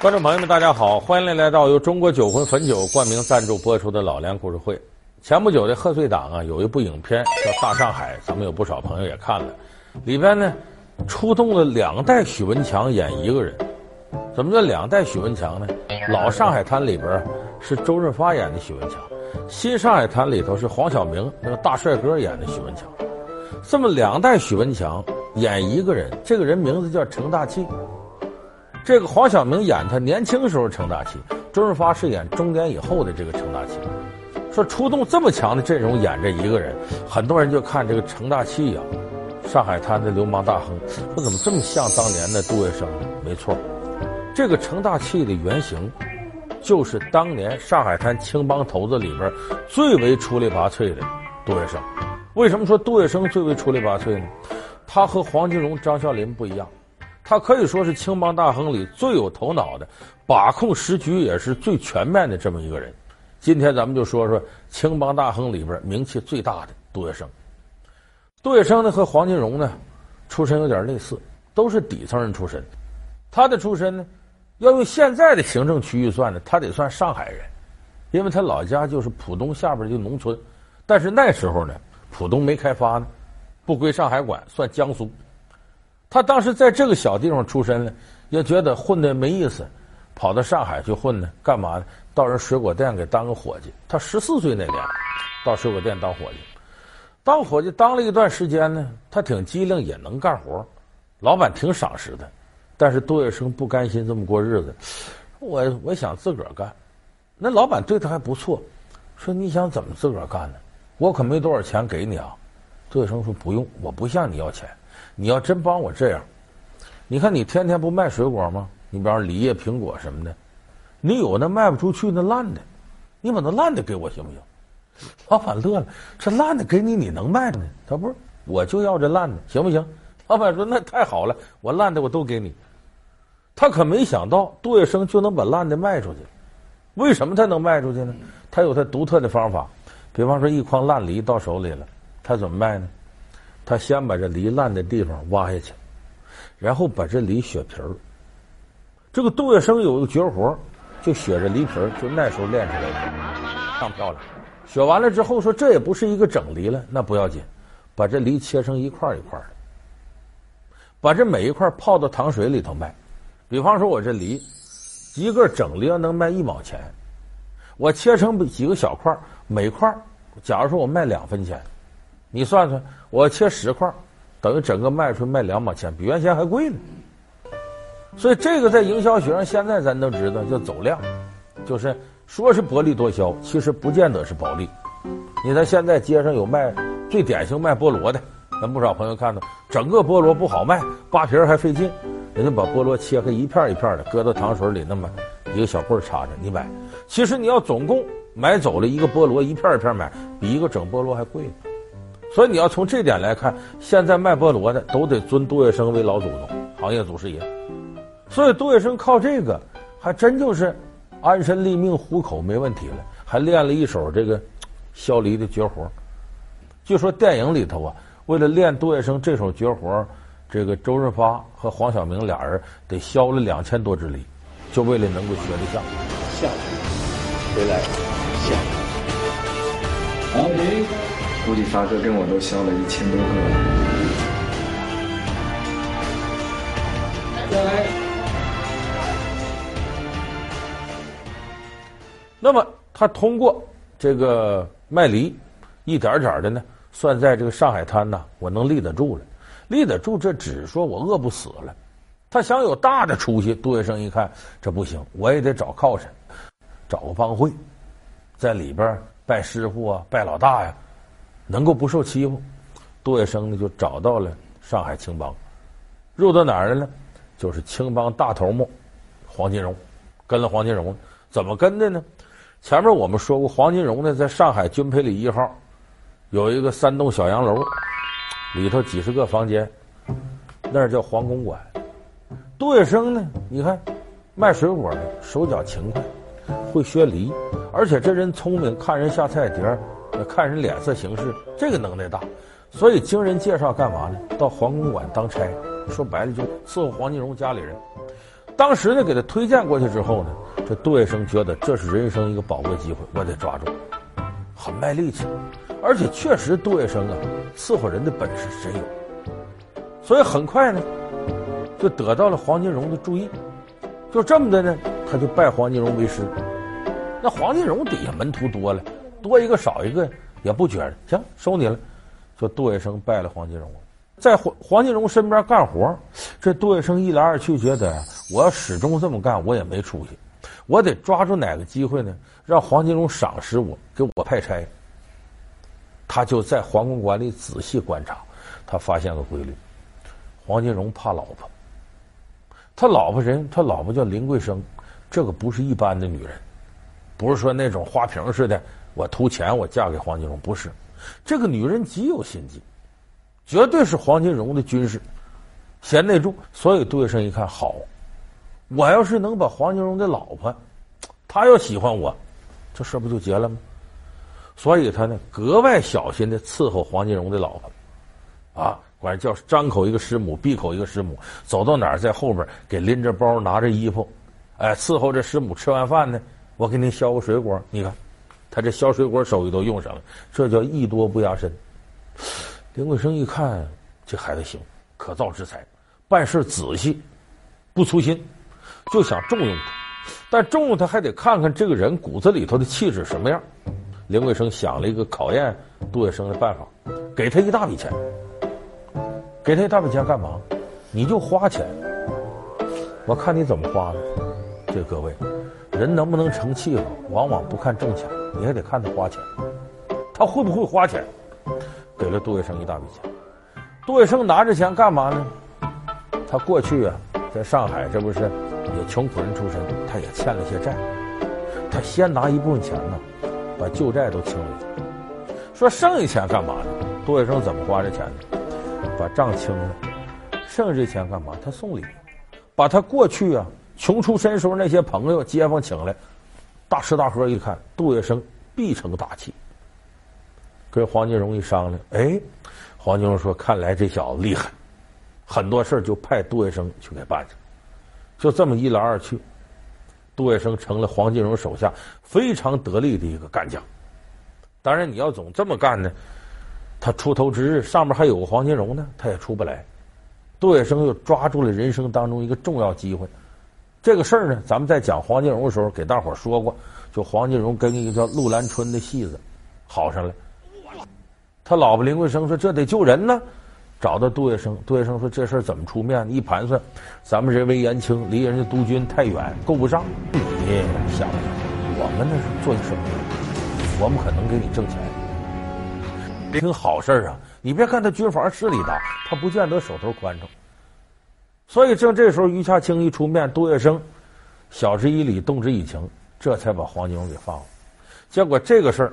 观众朋友们，大家好，欢迎来到由中国酒魂汾酒冠名赞助播出的老梁故事会。前不久的贺岁档啊，有一部影片叫《大上海》，咱们有不少朋友也看了。里边呢，出动了两代许文强演一个人。怎么叫两代许文强呢？老《上海滩》里边是周润发演的许文强，新《上海滩》里头是黄晓明那个大帅哥演的许文强。这么两代许文强演一个人，这个人名字叫程大器。这个黄晓明演他年轻时候程大器，周润发饰演中年以后的这个程大器。说出动这么强的阵容演这一个人，很多人就看这个程大器呀，上海滩的流氓大亨，说怎么这么像当年的杜月笙？没错，这个程大器的原型，就是当年上海滩青帮头子里边最为出类拔萃的杜月笙。为什么说杜月笙最为出类拔萃呢？他和黄金荣、张啸林不一样。他可以说是青帮大亨里最有头脑的，把控时局也是最全面的这么一个人。今天咱们就说说青帮大亨里边名气最大的杜月笙。杜月笙呢和黄金荣呢，出身有点类似，都是底层人出身。他的出身呢，要用现在的行政区域算呢，他得算上海人，因为他老家就是浦东下边的农村。但是那时候呢，浦东没开发呢，不归上海管，算江苏。他当时在这个小地方出身呢，也觉得混的没意思，跑到上海去混呢，干嘛呢？到人水果店给当个伙计。他十四岁那年，到水果店当伙计，当伙计当了一段时间呢，他挺机灵，也能干活，老板挺赏识他。但是杜月笙不甘心这么过日子，我我想自个儿干。那老板对他还不错，说你想怎么自个儿干呢？我可没多少钱给你啊。杜月笙说不用，我不向你要钱。你要真帮我这样，你看你天天不卖水果吗？你比方梨叶、苹果什么的，你有那卖不出去那烂的，你把那烂的给我行不行？老板乐了，这烂的给你，你能卖呢？他不是，我就要这烂的，行不行？老板说那太好了，我烂的我都给你。他可没想到杜月笙就能把烂的卖出去，为什么他能卖出去呢？他有他独特的方法，比方说一筐烂梨到手里了，他怎么卖呢？他先把这梨烂的地方挖下去，然后把这梨削皮儿。这个杜月笙有个绝活，就削这梨皮儿，就那时候练出来的，当漂亮。削完了之后说这也不是一个整梨了，那不要紧，把这梨切成一块一块的，把这每一块泡到糖水里头卖。比方说我这梨，一个整梨要能卖一毛钱，我切成几个小块，每块假如说我卖两分钱。你算算，我切十块，等于整个卖出去卖两毛钱，比原先还贵呢。所以这个在营销学上，现在咱都知道叫走量，就是说是薄利多销，其实不见得是薄利。你看现在街上有卖最典型卖菠萝的，咱不少朋友看到，整个菠萝不好卖，扒皮儿还费劲，人家把菠萝切开一片一片的，搁到糖水里，那么一个小棍插着，你买。其实你要总共买走了一个菠萝，一片一片买，比一个整菠萝还贵呢。所以你要从这点来看，现在卖菠萝的都得尊杜月笙为老祖宗，行业祖师爷。所以杜月笙靠这个，还真就是安身立命、糊口没问题了，还练了一手这个削梨的绝活。据说电影里头啊，为了练杜月笙这手绝活，这个周润发和黄晓明俩人得削了两千多只梨，就为了能够学得像。下去，回来，下去。好，停。估计发哥跟我都消了一千多个。了。那么他通过这个卖梨，一点点的呢，算在这个上海滩呐，我能立得住了。立得住，这只说我饿不死了。他想有大的出息，杜月笙一看这不行，我也得找靠山，找个帮会，在里边拜师傅啊，拜老大呀。能够不受欺负，杜月笙呢就找到了上海青帮，入到哪儿了呢？就是青帮大头目黄金荣，跟了黄金荣，怎么跟的呢？前面我们说过，黄金荣呢在上海军培里一号有一个三栋小洋楼，里头几十个房间，那儿叫黄公馆。杜月笙呢，你看卖水果的手脚勤快，会削梨，而且这人聪明，看人下菜碟儿。看人脸色行事，这个能耐大，所以经人介绍干嘛呢？到黄公馆当差，说白了就伺候黄金荣家里人。当时呢，给他推荐过去之后呢，这杜月笙觉得这是人生一个宝贵机会，我得抓住，很卖力气，而且确实杜月笙啊，伺候人的本事真有，所以很快呢，就得到了黄金荣的注意，就这么的呢，他就拜黄金荣为师。那黄金荣底下门徒多了，多一个少一个也不觉得，行，收你了。说杜月笙拜了黄金荣，在黄黄金荣身边干活。这杜月笙一来二去，觉得我要始终这么干，我也没出息。我得抓住哪个机会呢？让黄金荣赏识我，给我派差。他就在皇宫馆里仔细观察，他发现个规律：黄金荣怕老婆。他老婆人，他老婆叫林桂生，这个不是一般的女人。不是说那种花瓶似的，我图钱我嫁给黄金荣，不是，这个女人极有心计，绝对是黄金荣的军师，贤内助。所以杜月笙一看好，我要是能把黄金荣的老婆，他要喜欢我，这事不就结了吗？所以他呢格外小心的伺候黄金荣的老婆，啊，管叫张口一个师母，闭口一个师母，走到哪儿在后边给拎着包拿着衣服，哎，伺候这师母吃完饭呢。我给你削个水果，你看，他这削水果手艺都用上了，这叫艺多不压身。林桂生一看，这孩子行，可造之才，办事仔细，不粗心，就想重用他。但重用他还得看看这个人骨子里头的气质什么样。林桂生想了一个考验杜月笙的办法，给他一大笔钱。给他一大笔钱干嘛？你就花钱，我看你怎么花的。这各位。人能不能成气候，往往不看挣钱，你还得看他花钱。他会不会花钱？给了杜月笙一大笔钱。杜月笙拿着钱干嘛呢？他过去啊，在上海这不是也穷苦人出身，他也欠了些债。他先拿一部分钱呢，把旧债都清了。说剩下钱干嘛呢？杜月笙怎么花这钱呢？把账清了，剩下这钱干嘛？他送礼，把他过去啊。穷出身时候那些朋友街坊请来，大吃大喝一看，杜月笙必成大器。跟黄金荣一商量，哎，黄金荣说：“看来这小子厉害，很多事就派杜月笙去给办去。”就这么一来二去，杜月笙成了黄金荣手下非常得力的一个干将。当然，你要总这么干呢，他出头之日上面还有个黄金荣呢，他也出不来。杜月笙又抓住了人生当中一个重要机会。这个事儿呢，咱们在讲黄金荣的时候给大伙儿说过，就黄金荣跟一个叫陆兰春的戏子好上了。他老婆林桂生说：“这得救人呢。”找到杜月笙，杜月笙说：“这事儿怎么出面？一盘算，咱们人微言轻，离人家督军太远，够不上。你想，我们那是做生意，我们可能给你挣钱，听好事儿啊！你别看他军阀势力大，他不见得手头宽敞。”所以正这时候，于洽清一出面，杜月笙晓之以理，动之以情，这才把黄金荣给放了。结果这个事儿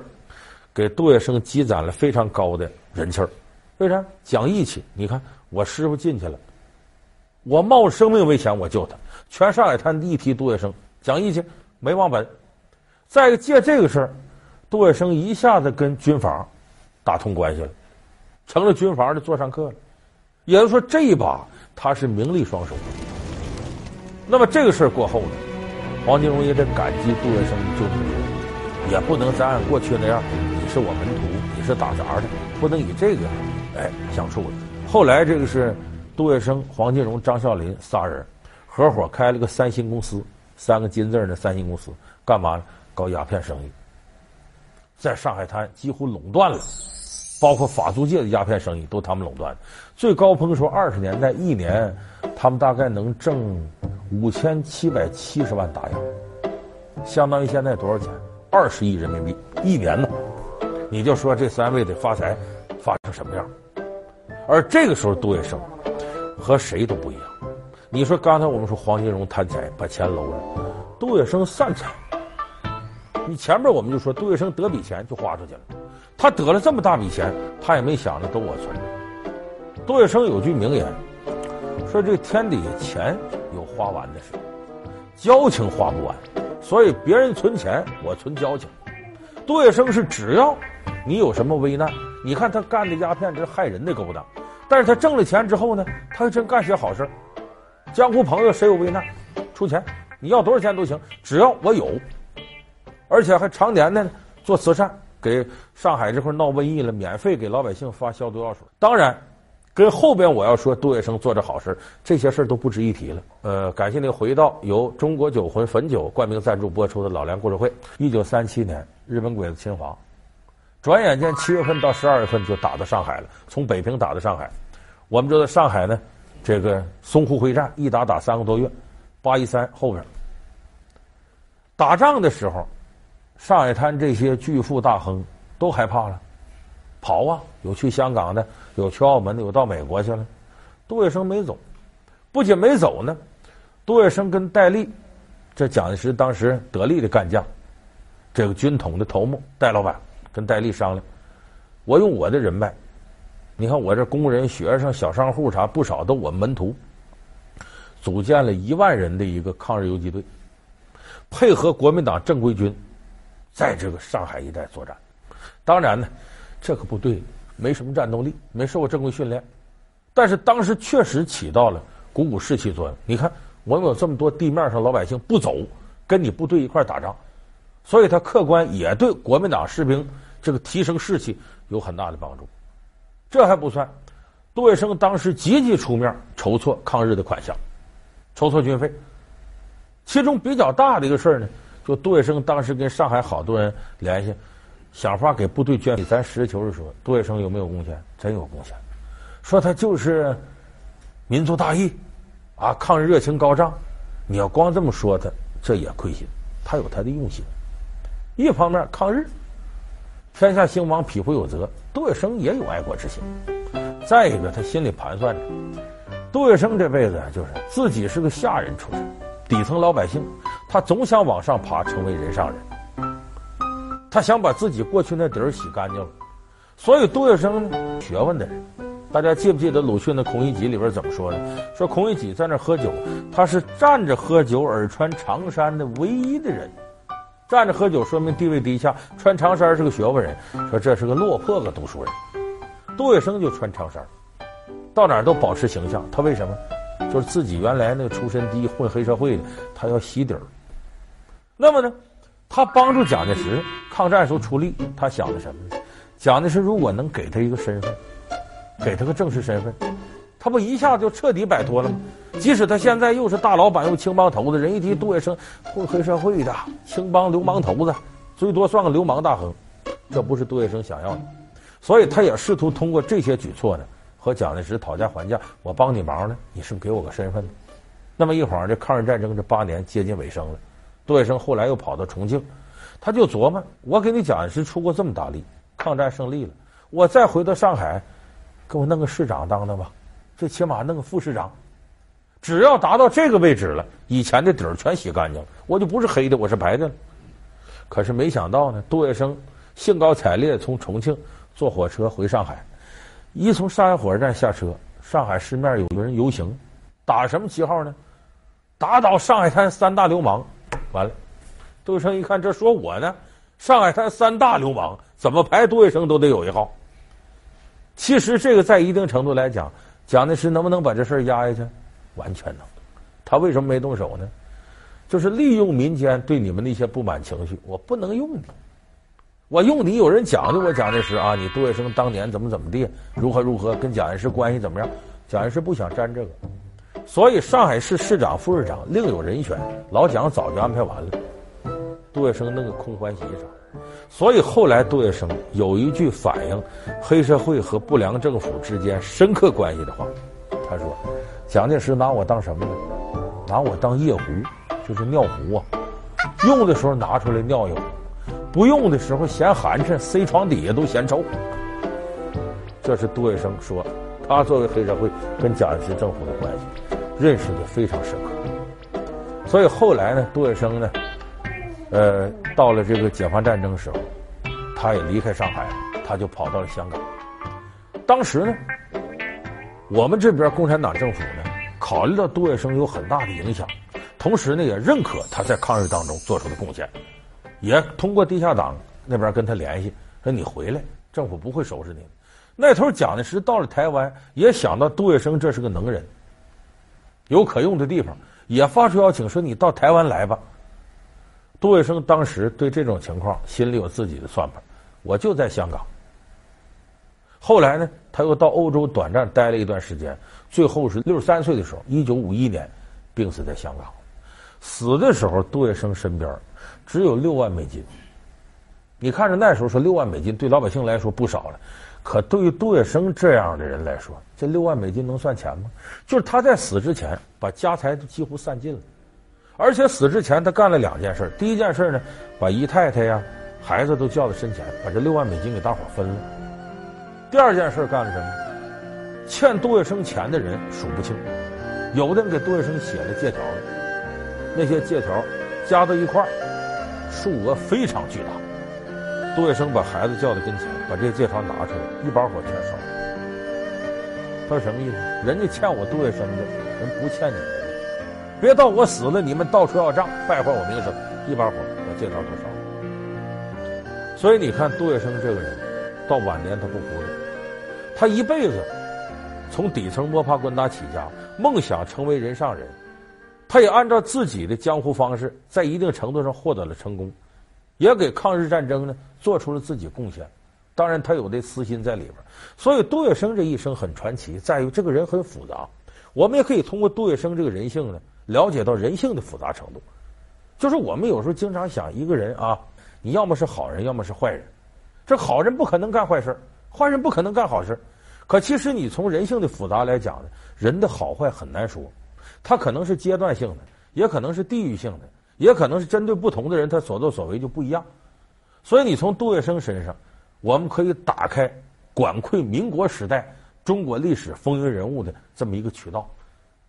给杜月笙积攒了非常高的人气儿。为啥？讲义气。你看我师傅进去了，我冒着生命危险我救他，全上海滩一提杜月笙，讲义气，没忘本。再一个借这个事儿，杜月笙一下子跟军阀打通关系了，成了军阀的座上客了。也就是说，这一把。他是名利双收。那么这个事儿过后呢，黄金荣也得感激杜月笙救命，也不能再按过去那样，你是我门徒，你是打杂的，不能以这个哎相处了。后来这个是杜月笙、黄金荣、张啸林仨人合伙开了个三星公司，三个金字的三星公司，干嘛呢？搞鸦片生意，在上海滩几乎垄断了。包括法租界的鸦片生意都他们垄断，最高峰说二十年代一年，他们大概能挣五千七百七十万大洋，相当于现在多少钱？二十亿人民币一年呢？你就说这三位得发财，发成什么样？而这个时候杜月笙和谁都不一样。你说刚才我们说黄金荣贪财把钱搂了，杜月笙散财。你前面我们就说杜月笙得笔钱就花出去了。他得了这么大笔钱，他也没想着都我存着。杜月笙有句名言，说这天底下钱有花完的时候，交情花不完，所以别人存钱，我存交情。杜月笙是只要你有什么危难，你看他干的鸦片这是害人的勾当，但是他挣了钱之后呢，他还真干些好事。江湖朋友谁有危难，出钱，你要多少钱都行，只要我有。而且还常年的做慈善，给上海这块闹瘟疫了，免费给老百姓发消毒药水。当然，跟后边我要说杜月笙做着好事，这些事儿都不值一提了。呃，感谢您回到由中国酒魂汾酒冠名赞助播出的老梁故事会。一九三七年，日本鬼子侵华，转眼间七月份到十二月份就打到上海了，从北平打到上海。我们知道上海呢，这个淞沪会战一打打三个多月，八一三后边打仗的时候。上海滩这些巨富大亨都害怕了，跑啊！有去香港的，有去澳门的，有到美国去了。杜月笙没走，不仅没走呢，杜月笙跟戴笠，这蒋介石当时得力的干将，这个军统的头目戴老板跟戴笠商量，我用我的人脉，你看我这工人、学生、小商户啥不少，都我门徒，组建了一万人的一个抗日游击队，配合国民党正规军。在这个上海一带作战，当然呢，这个部队没什么战斗力，没受过正规训练，但是当时确实起到了鼓舞士气作用。你看，我们有这么多地面上老百姓不走，跟你部队一块打仗，所以他客观也对国民党士兵这个提升士气有很大的帮助。这还不算，杜月笙当时积极出面筹措抗日的款项，筹措军费，其中比较大的一个事儿呢。说杜月笙当时跟上海好多人联系，想法给部队捐给。咱实事求是说，杜月笙有没有贡献？真有贡献。说他就是民族大义啊，抗日热情高涨。你要光这么说他，这也亏心。他有他的用心。一方面抗日，天下兴亡，匹夫有责。杜月笙也有爱国之心。再一个，他心里盘算着，杜月笙这辈子就是自己是个下人出身，底层老百姓。他总想往上爬，成为人上人。他想把自己过去那底儿洗干净了，所以杜月笙，学问的人。大家记不记得鲁迅的《孔乙己》里边怎么说的？说孔乙己在那喝酒，他是站着喝酒而穿长衫的唯一的人。站着喝酒说明地位低下，穿长衫是个学问人。说这是个落魄个读书人。杜月笙就穿长衫，到哪儿都保持形象。他为什么？就是自己原来那个出身低，混黑社会的，他要洗底儿。那么呢，他帮助蒋介石抗战时候出力，他想的什么呢？蒋介石如果能给他一个身份，给他个正式身份，他不一下就彻底摆脱了吗？即使他现在又是大老板又青帮头子，人一提杜月笙混黑社会的青帮流氓头子，最多算个流氓大亨，这不是杜月笙想要的。所以他也试图通过这些举措呢，和蒋介石讨价还价。我帮你忙呢，你是不是给我个身份呢？那么一晃这抗日战争这八年接近尾声了。杜月笙后来又跑到重庆，他就琢磨：我给你蒋介石出过这么大力，抗战胜利了，我再回到上海，给我弄个市长当当吧，最起码弄个副市长，只要达到这个位置了，以前的底儿全洗干净了，我就不是黑的，我是白的了。可是没想到呢，杜月笙兴高采烈从重庆坐火车回上海，一从上海火车站下车，上海市面有个人游行，打什么旗号呢？打倒上海滩三大流氓。完了，杜月笙一看，这说我呢，上海滩三大流氓怎么排杜月笙都得有一号。其实这个在一定程度来讲，蒋介石能不能把这事压下去？完全能。他为什么没动手呢？就是利用民间对你们的一些不满情绪，我不能用你，我用你有人讲究我蒋介石啊，你杜月笙当年怎么怎么地，如何如何，跟蒋介石关系怎么样？蒋介石不想沾这个。所以上海市市长、副市长另有人选，老蒋早就安排完了。杜月笙弄个空欢喜一场，所以后来杜月笙有一句反映黑社会和不良政府之间深刻关系的话，他说：“蒋介石拿我当什么呢？拿我当夜壶，就是尿壶啊。用的时候拿出来尿一壶，不用的时候嫌寒碜，塞床底下都嫌臭。”这是杜月笙说他作为黑社会跟蒋介石政府的关系。认识的非常深刻，所以后来呢，杜月笙呢，呃，到了这个解放战争时候，他也离开上海，他就跑到了香港。当时呢，我们这边共产党政府呢，考虑到杜月笙有很大的影响，同时呢，也认可他在抗日当中做出的贡献，也通过地下党那边跟他联系，说你回来，政府不会收拾你。那头蒋介石到了台湾，也想到杜月笙这是个能人。有可用的地方，也发出邀请说：“你到台湾来吧。”杜月笙当时对这种情况心里有自己的算盘，我就在香港。后来呢，他又到欧洲短暂待了一段时间，最后是六十三岁的时候，一九五一年病死在香港。死的时候，杜月笙身边只有六万美金。你看着那时候说六万美金对老百姓来说不少了，可对于杜月笙这样的人来说，这六万美金能算钱吗？就是他在死之前把家财都几乎散尽了。而且死之前，他干了两件事。第一件事呢，把姨太太呀、孩子都叫到身前，把这六万美金给大伙分了。第二件事干了什么？欠杜月笙钱的人数不清，有的人给杜月笙写了借条，那些借条加到一块儿，数额非常巨大。杜月笙把孩子叫到跟前，把这些借条拿出来，一把火全烧了。他说什么意思？人家欠我杜月笙的，人不欠你们。别到我死了，你们到处要账，败坏我名声，一把火把借条都烧了。所以你看，杜月笙这个人，到晚年他不糊涂，他一辈子从底层摸爬滚打起家，梦想成为人上人，他也按照自己的江湖方式，在一定程度上获得了成功，也给抗日战争呢做出了自己贡献。当然，他有这私心在里边。所以，杜月笙这一生很传奇，在于这个人很复杂。我们也可以通过杜月笙这个人性呢。了解到人性的复杂程度，就是我们有时候经常想，一个人啊，你要么是好人，要么是坏人。这好人不可能干坏事，坏人不可能干好事。可其实你从人性的复杂来讲呢，人的好坏很难说，他可能是阶段性的，也可能是地域性的，也可能是针对不同的人，他所作所为就不一样。所以你从杜月笙身上，我们可以打开管窥民国时代中国历史风云人物的这么一个渠道。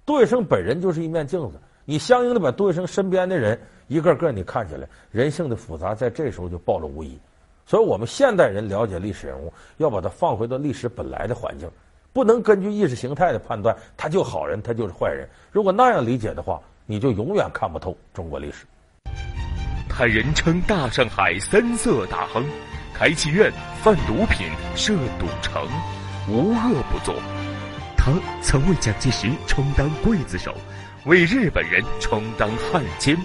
杜月笙本人就是一面镜子，你相应的把杜月笙身边的人一个个你看起来，人性的复杂在这时候就暴露无遗。所以，我们现代人了解历史人物，要把它放回到历史本来的环境，不能根据意识形态的判断，他就好人，他就是坏人。如果那样理解的话，你就永远看不透中国历史。他人称大上海三色大亨，开妓院、贩毒品、设赌城，无恶不作。他曾为蒋介石充当刽子手，为日本人充当汉奸，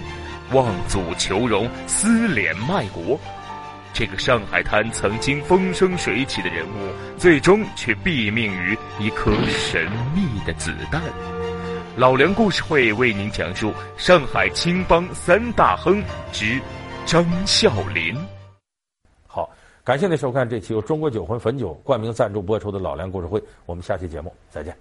望祖求荣，撕脸卖国。这个上海滩曾经风生水起的人物，最终却毙命于一颗神秘的子弹。老梁故事会为您讲述上海青帮三大亨之张啸林。好，感谢您收看这期由中国酒魂汾酒冠名赞助播出的老梁故事会，我们下期节目再见。